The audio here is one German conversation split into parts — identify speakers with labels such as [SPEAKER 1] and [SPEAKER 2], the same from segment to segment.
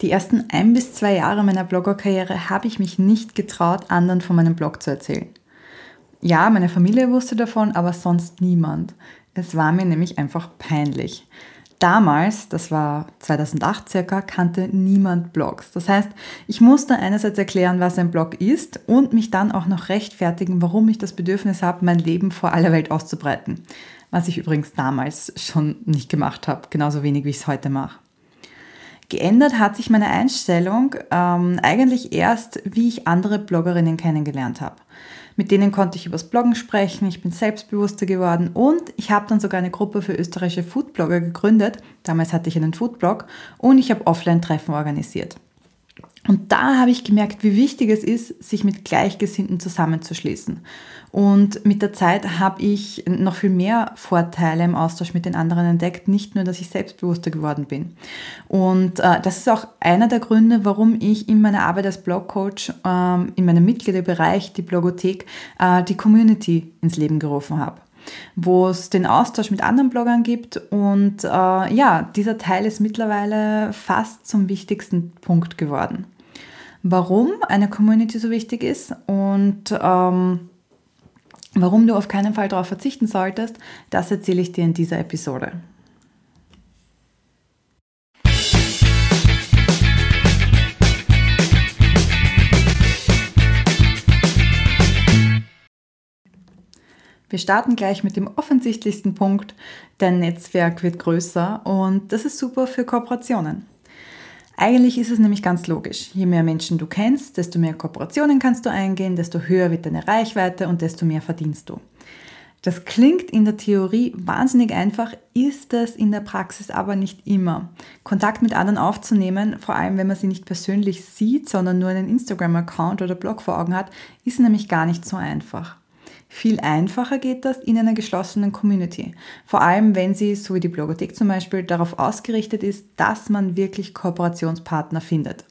[SPEAKER 1] Die ersten ein bis zwei Jahre meiner Bloggerkarriere habe ich mich nicht getraut, anderen von meinem Blog zu erzählen. Ja, meine Familie wusste davon, aber sonst niemand. Es war mir nämlich einfach peinlich. Damals, das war 2008 circa, kannte niemand Blogs. Das heißt, ich musste einerseits erklären, was ein Blog ist und mich dann auch noch rechtfertigen, warum ich das Bedürfnis habe, mein Leben vor aller Welt auszubreiten. Was ich übrigens damals schon nicht gemacht habe, genauso wenig wie ich es heute mache. Geändert hat sich meine Einstellung ähm, eigentlich erst, wie ich andere Bloggerinnen kennengelernt habe. Mit denen konnte ich übers Bloggen sprechen, ich bin selbstbewusster geworden und ich habe dann sogar eine Gruppe für österreichische Foodblogger gegründet. Damals hatte ich einen Foodblog und ich habe Offline-Treffen organisiert. Und da habe ich gemerkt, wie wichtig es ist, sich mit Gleichgesinnten zusammenzuschließen. Und mit der Zeit habe ich noch viel mehr Vorteile im Austausch mit den anderen entdeckt, nicht nur, dass ich selbstbewusster geworden bin. Und äh, das ist auch einer der Gründe, warum ich in meiner Arbeit als Blogcoach ähm, in meinem Mitgliederbereich, die Blogothek, äh, die Community ins Leben gerufen habe wo es den Austausch mit anderen Bloggern gibt. Und äh, ja, dieser Teil ist mittlerweile fast zum wichtigsten Punkt geworden. Warum eine Community so wichtig ist und ähm, Warum du auf keinen Fall darauf verzichten solltest, das erzähle ich dir in dieser Episode. Wir starten gleich mit dem offensichtlichsten Punkt. Dein Netzwerk wird größer und das ist super für Kooperationen. Eigentlich ist es nämlich ganz logisch. Je mehr Menschen du kennst, desto mehr Kooperationen kannst du eingehen, desto höher wird deine Reichweite und desto mehr verdienst du. Das klingt in der Theorie wahnsinnig einfach, ist es in der Praxis aber nicht immer. Kontakt mit anderen aufzunehmen, vor allem wenn man sie nicht persönlich sieht, sondern nur einen Instagram-Account oder Blog vor Augen hat, ist nämlich gar nicht so einfach. Viel einfacher geht das in einer geschlossenen Community. Vor allem, wenn sie, so wie die Blogothek zum Beispiel, darauf ausgerichtet ist, dass man wirklich Kooperationspartner findet.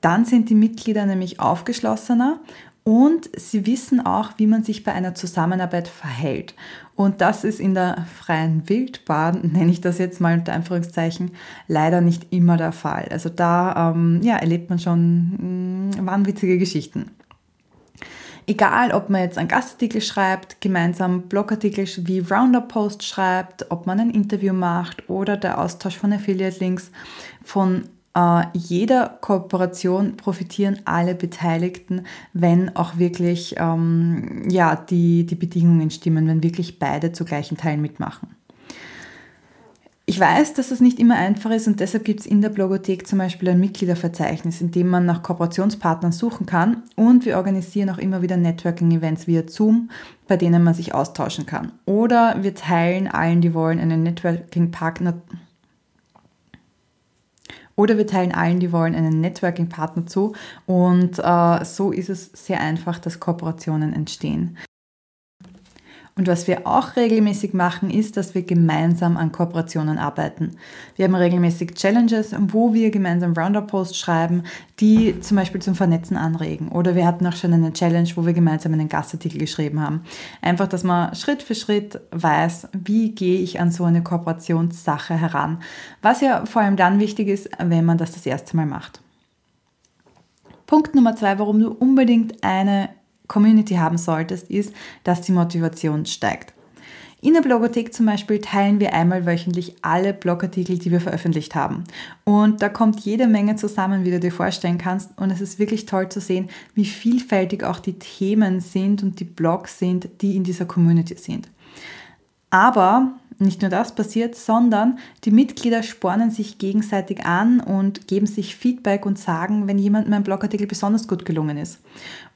[SPEAKER 1] Dann sind die Mitglieder nämlich aufgeschlossener und sie wissen auch, wie man sich bei einer Zusammenarbeit verhält. Und das ist in der freien Wildbahn, nenne ich das jetzt mal unter Anführungszeichen, leider nicht immer der Fall. Also da ähm, ja, erlebt man schon mh, mm, wahnwitzige Geschichten. Egal, ob man jetzt einen Gastartikel schreibt, gemeinsam Blogartikel wie Roundup-Post schreibt, ob man ein Interview macht oder der Austausch von Affiliate-Links, von äh, jeder Kooperation profitieren alle Beteiligten, wenn auch wirklich ähm, ja, die, die Bedingungen stimmen, wenn wirklich beide zu gleichen Teilen mitmachen. Ich weiß, dass es nicht immer einfach ist und deshalb gibt es in der Blogothek zum Beispiel ein Mitgliederverzeichnis, in dem man nach Kooperationspartnern suchen kann und wir organisieren auch immer wieder Networking-Events via Zoom, bei denen man sich austauschen kann. Oder wir teilen allen, die wollen, einen Networking-Partner oder wir teilen allen, die wollen, einen Networking-Partner zu und äh, so ist es sehr einfach, dass Kooperationen entstehen. Und was wir auch regelmäßig machen, ist, dass wir gemeinsam an Kooperationen arbeiten. Wir haben regelmäßig Challenges, wo wir gemeinsam Roundup-Posts schreiben, die zum Beispiel zum Vernetzen anregen. Oder wir hatten auch schon eine Challenge, wo wir gemeinsam einen Gastartikel geschrieben haben. Einfach, dass man Schritt für Schritt weiß, wie gehe ich an so eine Kooperationssache heran. Was ja vor allem dann wichtig ist, wenn man das das erste Mal macht. Punkt Nummer zwei, warum du unbedingt eine Community haben solltest, ist, dass die Motivation steigt. In der Blogothek zum Beispiel teilen wir einmal wöchentlich alle Blogartikel, die wir veröffentlicht haben. Und da kommt jede Menge zusammen, wie du dir vorstellen kannst. Und es ist wirklich toll zu sehen, wie vielfältig auch die Themen sind und die Blogs sind, die in dieser Community sind. Aber nicht nur das passiert, sondern die Mitglieder spornen sich gegenseitig an und geben sich Feedback und sagen, wenn jemand mein Blogartikel besonders gut gelungen ist.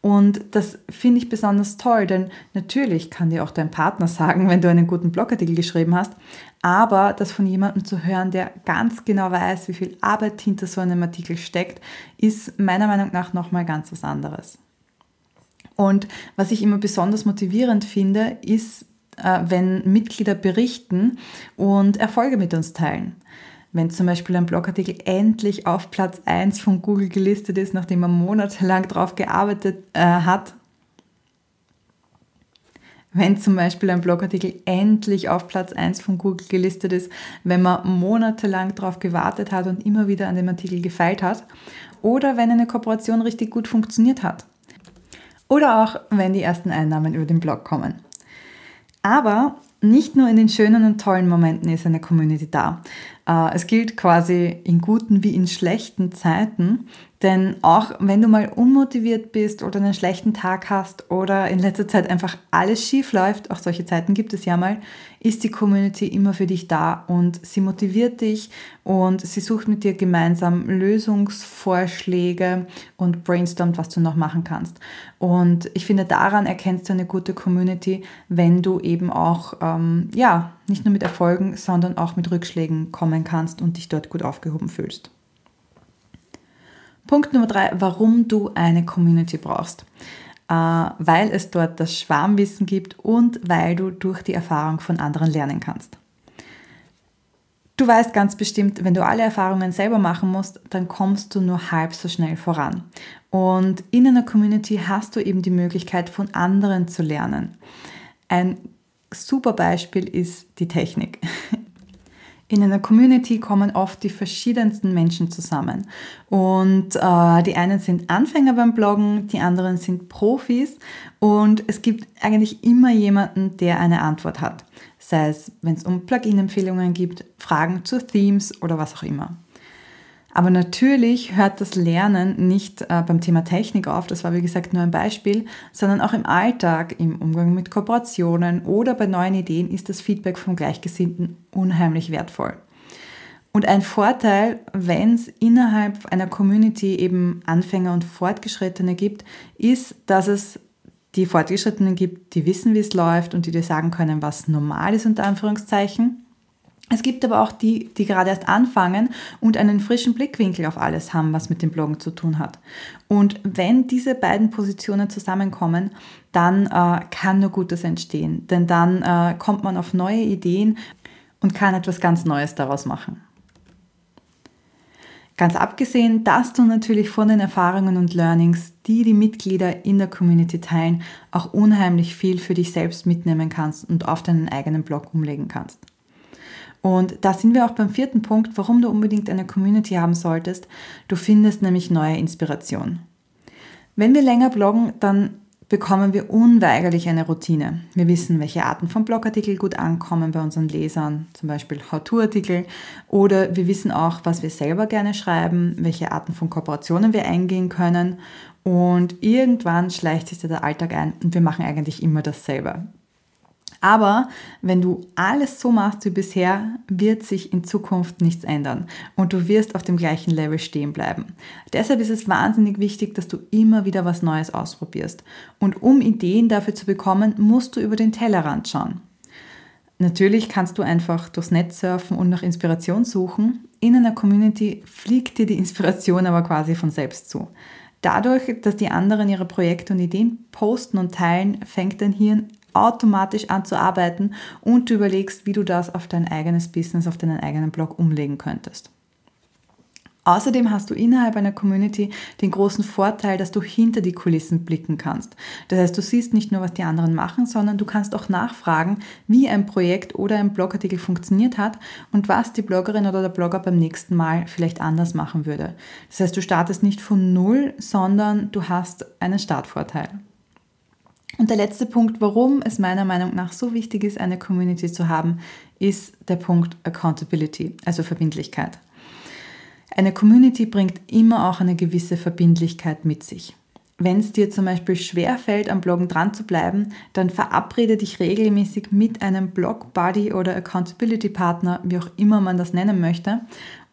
[SPEAKER 1] Und das finde ich besonders toll, denn natürlich kann dir auch dein Partner sagen, wenn du einen guten Blogartikel geschrieben hast, aber das von jemandem zu hören, der ganz genau weiß, wie viel Arbeit hinter so einem Artikel steckt, ist meiner Meinung nach nochmal ganz was anderes. Und was ich immer besonders motivierend finde, ist wenn Mitglieder berichten und Erfolge mit uns teilen. Wenn zum Beispiel ein Blogartikel endlich auf Platz 1 von Google gelistet ist, nachdem man monatelang darauf gearbeitet äh, hat, wenn zum Beispiel ein Blogartikel endlich auf Platz 1 von Google gelistet ist, wenn man monatelang darauf gewartet hat und immer wieder an dem Artikel gefeilt hat, oder wenn eine Kooperation richtig gut funktioniert hat. Oder auch, wenn die ersten Einnahmen über den Blog kommen. Aber nicht nur in den schönen und tollen Momenten ist eine Community da. Äh, es gilt quasi in guten wie in schlechten Zeiten, denn auch wenn du mal unmotiviert bist oder einen schlechten Tag hast oder in letzter Zeit einfach alles schief läuft, auch solche Zeiten gibt es ja mal, ist die Community immer für dich da und sie motiviert dich und sie sucht mit dir gemeinsam Lösungsvorschläge und brainstormt, was du noch machen kannst. Und ich finde, daran erkennst du eine gute Community, wenn du eben auch, ähm, ja, nicht nur mit Erfolgen, sondern auch mit Rückschlägen kommen kannst und dich dort gut aufgehoben fühlst. Punkt Nummer drei, warum du eine Community brauchst. Äh, weil es dort das Schwarmwissen gibt und weil du durch die Erfahrung von anderen lernen kannst. Du weißt ganz bestimmt, wenn du alle Erfahrungen selber machen musst, dann kommst du nur halb so schnell voran. Und in einer Community hast du eben die Möglichkeit, von anderen zu lernen. Ein super Beispiel ist die Technik. In einer Community kommen oft die verschiedensten Menschen zusammen. Und äh, die einen sind Anfänger beim Bloggen, die anderen sind Profis. Und es gibt eigentlich immer jemanden, der eine Antwort hat. Sei es, wenn es um Plugin-Empfehlungen gibt, Fragen zu Themes oder was auch immer. Aber natürlich hört das Lernen nicht äh, beim Thema Technik auf, das war wie gesagt nur ein Beispiel, sondern auch im Alltag, im Umgang mit Kooperationen oder bei neuen Ideen ist das Feedback von Gleichgesinnten unheimlich wertvoll. Und ein Vorteil, wenn es innerhalb einer Community eben Anfänger und Fortgeschrittene gibt, ist, dass es die Fortgeschrittenen gibt, die wissen, wie es läuft und die dir sagen können, was normal ist unter Anführungszeichen. Es gibt aber auch die, die gerade erst anfangen und einen frischen Blickwinkel auf alles haben, was mit dem Bloggen zu tun hat. Und wenn diese beiden Positionen zusammenkommen, dann äh, kann nur Gutes entstehen. Denn dann äh, kommt man auf neue Ideen und kann etwas ganz Neues daraus machen. Ganz abgesehen, dass du natürlich von den Erfahrungen und Learnings, die die Mitglieder in der Community teilen, auch unheimlich viel für dich selbst mitnehmen kannst und auf deinen eigenen Blog umlegen kannst. Und da sind wir auch beim vierten Punkt, warum du unbedingt eine Community haben solltest. Du findest nämlich neue Inspiration. Wenn wir länger bloggen, dann bekommen wir unweigerlich eine Routine. Wir wissen, welche Arten von Blogartikel gut ankommen bei unseren Lesern, zum Beispiel How-To-Artikel, oder wir wissen auch, was wir selber gerne schreiben, welche Arten von Kooperationen wir eingehen können. Und irgendwann schleicht sich der Alltag ein und wir machen eigentlich immer dasselbe. Aber wenn du alles so machst wie bisher, wird sich in Zukunft nichts ändern und du wirst auf dem gleichen Level stehen bleiben. Deshalb ist es wahnsinnig wichtig, dass du immer wieder was Neues ausprobierst. Und um Ideen dafür zu bekommen, musst du über den Tellerrand schauen. Natürlich kannst du einfach durchs Netz surfen und nach Inspiration suchen. In einer Community fliegt dir die Inspiration aber quasi von selbst zu. Dadurch, dass die anderen ihre Projekte und Ideen posten und teilen, fängt dein Hirn automatisch an zu arbeiten und du überlegst, wie du das auf dein eigenes Business, auf deinen eigenen Blog umlegen könntest. Außerdem hast du innerhalb einer Community den großen Vorteil, dass du hinter die Kulissen blicken kannst. Das heißt, du siehst nicht nur, was die anderen machen, sondern du kannst auch nachfragen, wie ein Projekt oder ein Blogartikel funktioniert hat und was die Bloggerin oder der Blogger beim nächsten Mal vielleicht anders machen würde. Das heißt, du startest nicht von Null, sondern du hast einen Startvorteil. Und der letzte Punkt, warum es meiner Meinung nach so wichtig ist, eine Community zu haben, ist der Punkt Accountability, also Verbindlichkeit. Eine Community bringt immer auch eine gewisse Verbindlichkeit mit sich. Wenn es dir zum Beispiel schwer fällt, am Bloggen dran zu bleiben, dann verabrede dich regelmäßig mit einem Blog-Buddy oder Accountability-Partner, wie auch immer man das nennen möchte,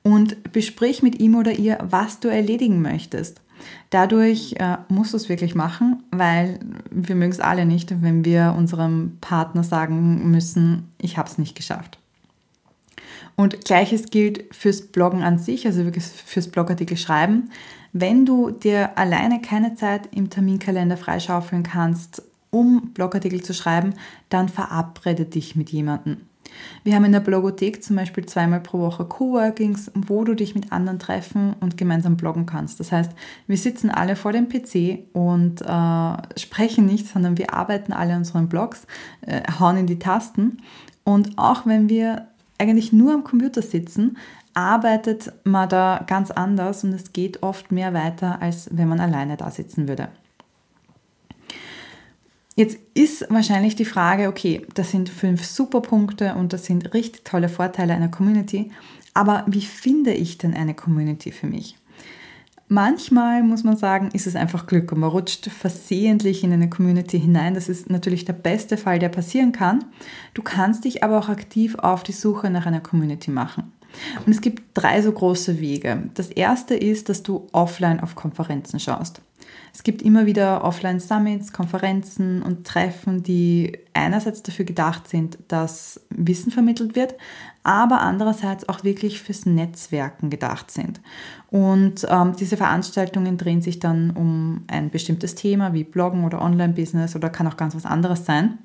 [SPEAKER 1] und besprich mit ihm oder ihr, was du erledigen möchtest. Dadurch äh, musst du es wirklich machen, weil wir mögen es alle nicht, wenn wir unserem Partner sagen müssen, ich habe es nicht geschafft. Und gleiches gilt fürs Bloggen an sich, also wirklich fürs Blogartikel schreiben. Wenn du dir alleine keine Zeit im Terminkalender freischaufeln kannst, um Blogartikel zu schreiben, dann verabrede dich mit jemandem. Wir haben in der Blogothek zum Beispiel zweimal pro Woche Coworkings, wo du dich mit anderen treffen und gemeinsam bloggen kannst. Das heißt, wir sitzen alle vor dem PC und äh, sprechen nicht, sondern wir arbeiten alle unseren Blogs, äh, hauen in die Tasten. Und auch wenn wir eigentlich nur am Computer sitzen, arbeitet man da ganz anders und es geht oft mehr weiter, als wenn man alleine da sitzen würde. Jetzt ist wahrscheinlich die Frage, okay, das sind fünf super Punkte und das sind richtig tolle Vorteile einer Community, aber wie finde ich denn eine Community für mich? Manchmal muss man sagen, ist es einfach Glück und man rutscht versehentlich in eine Community hinein. Das ist natürlich der beste Fall, der passieren kann. Du kannst dich aber auch aktiv auf die Suche nach einer Community machen. Und es gibt drei so große Wege. Das erste ist, dass du offline auf Konferenzen schaust. Es gibt immer wieder Offline-Summits, Konferenzen und Treffen, die einerseits dafür gedacht sind, dass Wissen vermittelt wird, aber andererseits auch wirklich fürs Netzwerken gedacht sind. Und ähm, diese Veranstaltungen drehen sich dann um ein bestimmtes Thema wie Bloggen oder Online-Business oder kann auch ganz was anderes sein.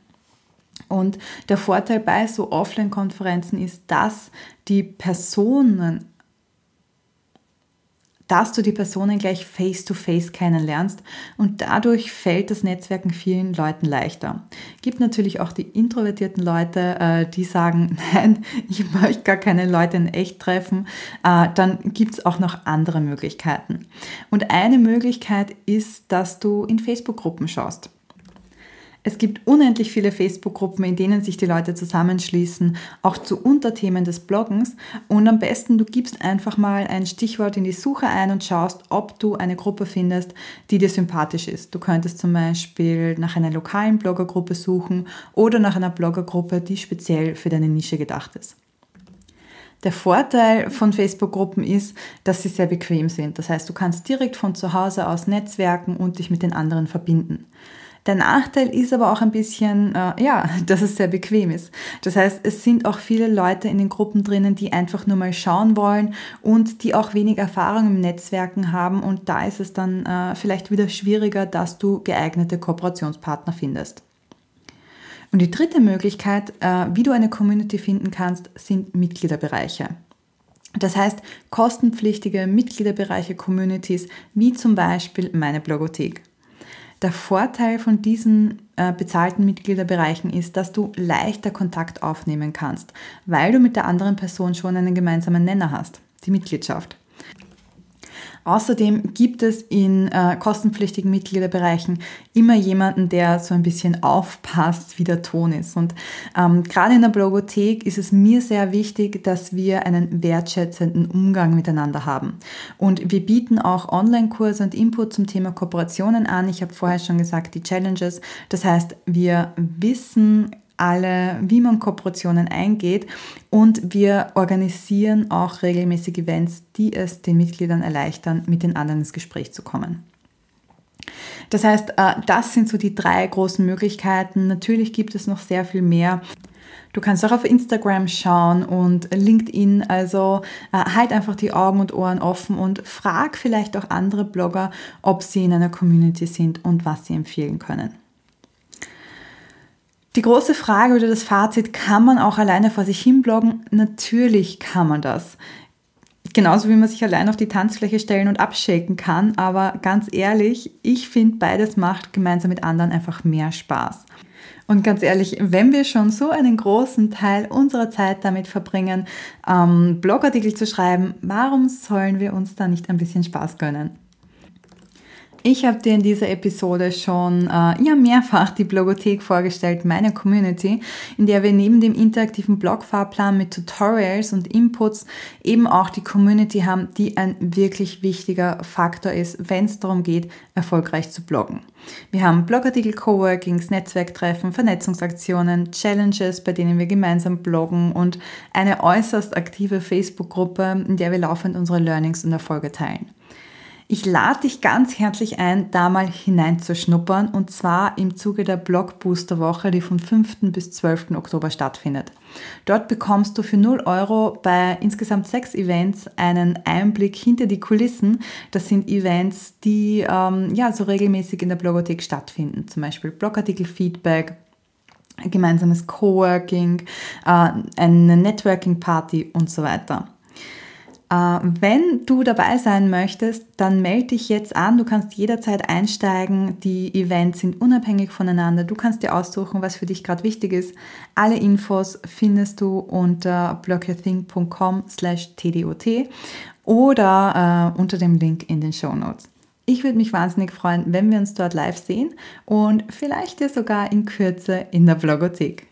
[SPEAKER 1] Und der Vorteil bei so Offline-Konferenzen ist, dass die Personen dass du die Personen gleich face-to-face kennenlernst und dadurch fällt das Netzwerken vielen Leuten leichter. Gibt natürlich auch die introvertierten Leute, äh, die sagen, nein, ich möchte gar keine Leute in echt treffen. Äh, dann gibt es auch noch andere Möglichkeiten. Und eine Möglichkeit ist, dass du in Facebook-Gruppen schaust. Es gibt unendlich viele Facebook-Gruppen, in denen sich die Leute zusammenschließen, auch zu Unterthemen des Bloggens. Und am besten, du gibst einfach mal ein Stichwort in die Suche ein und schaust, ob du eine Gruppe findest, die dir sympathisch ist. Du könntest zum Beispiel nach einer lokalen Bloggergruppe suchen oder nach einer Bloggergruppe, die speziell für deine Nische gedacht ist. Der Vorteil von Facebook-Gruppen ist, dass sie sehr bequem sind. Das heißt, du kannst direkt von zu Hause aus netzwerken und dich mit den anderen verbinden. Der Nachteil ist aber auch ein bisschen, äh, ja, dass es sehr bequem ist. Das heißt, es sind auch viele Leute in den Gruppen drinnen, die einfach nur mal schauen wollen und die auch wenig Erfahrung im Netzwerken haben. Und da ist es dann äh, vielleicht wieder schwieriger, dass du geeignete Kooperationspartner findest. Und die dritte Möglichkeit, äh, wie du eine Community finden kannst, sind Mitgliederbereiche. Das heißt, kostenpflichtige Mitgliederbereiche Communities, wie zum Beispiel meine Blogothek. Der Vorteil von diesen äh, bezahlten Mitgliederbereichen ist, dass du leichter Kontakt aufnehmen kannst, weil du mit der anderen Person schon einen gemeinsamen Nenner hast, die Mitgliedschaft. Außerdem gibt es in äh, kostenpflichtigen Mitgliederbereichen immer jemanden, der so ein bisschen aufpasst, wie der Ton ist. Und ähm, gerade in der Blogothek ist es mir sehr wichtig, dass wir einen wertschätzenden Umgang miteinander haben. Und wir bieten auch Online-Kurse und Input zum Thema Kooperationen an. Ich habe vorher schon gesagt, die Challenges. Das heißt, wir wissen alle, wie man Kooperationen eingeht und wir organisieren auch regelmäßig Events, die es den Mitgliedern erleichtern, mit den anderen ins Gespräch zu kommen. Das heißt, äh, das sind so die drei großen Möglichkeiten. Natürlich gibt es noch sehr viel mehr. Du kannst auch auf Instagram schauen und LinkedIn. Also äh, halt einfach die Augen und Ohren offen und frag vielleicht auch andere Blogger, ob sie in einer Community sind und was sie empfehlen können. Die große Frage oder das Fazit, kann man auch alleine vor sich hin bloggen? Natürlich kann man das. Genauso wie man sich allein auf die Tanzfläche stellen und abschaken kann. Aber ganz ehrlich, ich finde, beides macht gemeinsam mit anderen einfach mehr Spaß. Und ganz ehrlich, wenn wir schon so einen großen Teil unserer Zeit damit verbringen, ähm, Blogartikel zu schreiben, warum sollen wir uns da nicht ein bisschen Spaß gönnen? Ich habe dir in dieser Episode schon äh, ja, mehrfach die Blogothek vorgestellt, meine Community, in der wir neben dem interaktiven Blogfahrplan mit Tutorials und Inputs eben auch die Community haben, die ein wirklich wichtiger Faktor ist, wenn es darum geht, erfolgreich zu bloggen. Wir haben Blogartikel, Coworkings, Netzwerktreffen, Vernetzungsaktionen, Challenges, bei denen wir gemeinsam bloggen und eine äußerst aktive Facebook-Gruppe, in der wir laufend unsere Learnings und Erfolge teilen. Ich lade dich ganz herzlich ein, da mal hineinzuschnuppern und zwar im Zuge der Blogbooster Woche, die vom 5. bis 12. Oktober stattfindet. Dort bekommst du für 0 Euro bei insgesamt sechs Events einen Einblick hinter die Kulissen. Das sind Events, die ähm, ja so regelmäßig in der Blogothek stattfinden, zum Beispiel Blogartikel-Feedback, gemeinsames Coworking, äh, eine Networking-Party und so weiter. Äh, wenn du dabei sein möchtest, dann melde dich jetzt an. Du kannst jederzeit einsteigen. Die Events sind unabhängig voneinander. Du kannst dir aussuchen, was für dich gerade wichtig ist. Alle Infos findest du unter blockyourthing.com slash tdot oder äh, unter dem Link in den Show Notes. Ich würde mich wahnsinnig freuen, wenn wir uns dort live sehen und vielleicht ja sogar in Kürze in der Blogothek.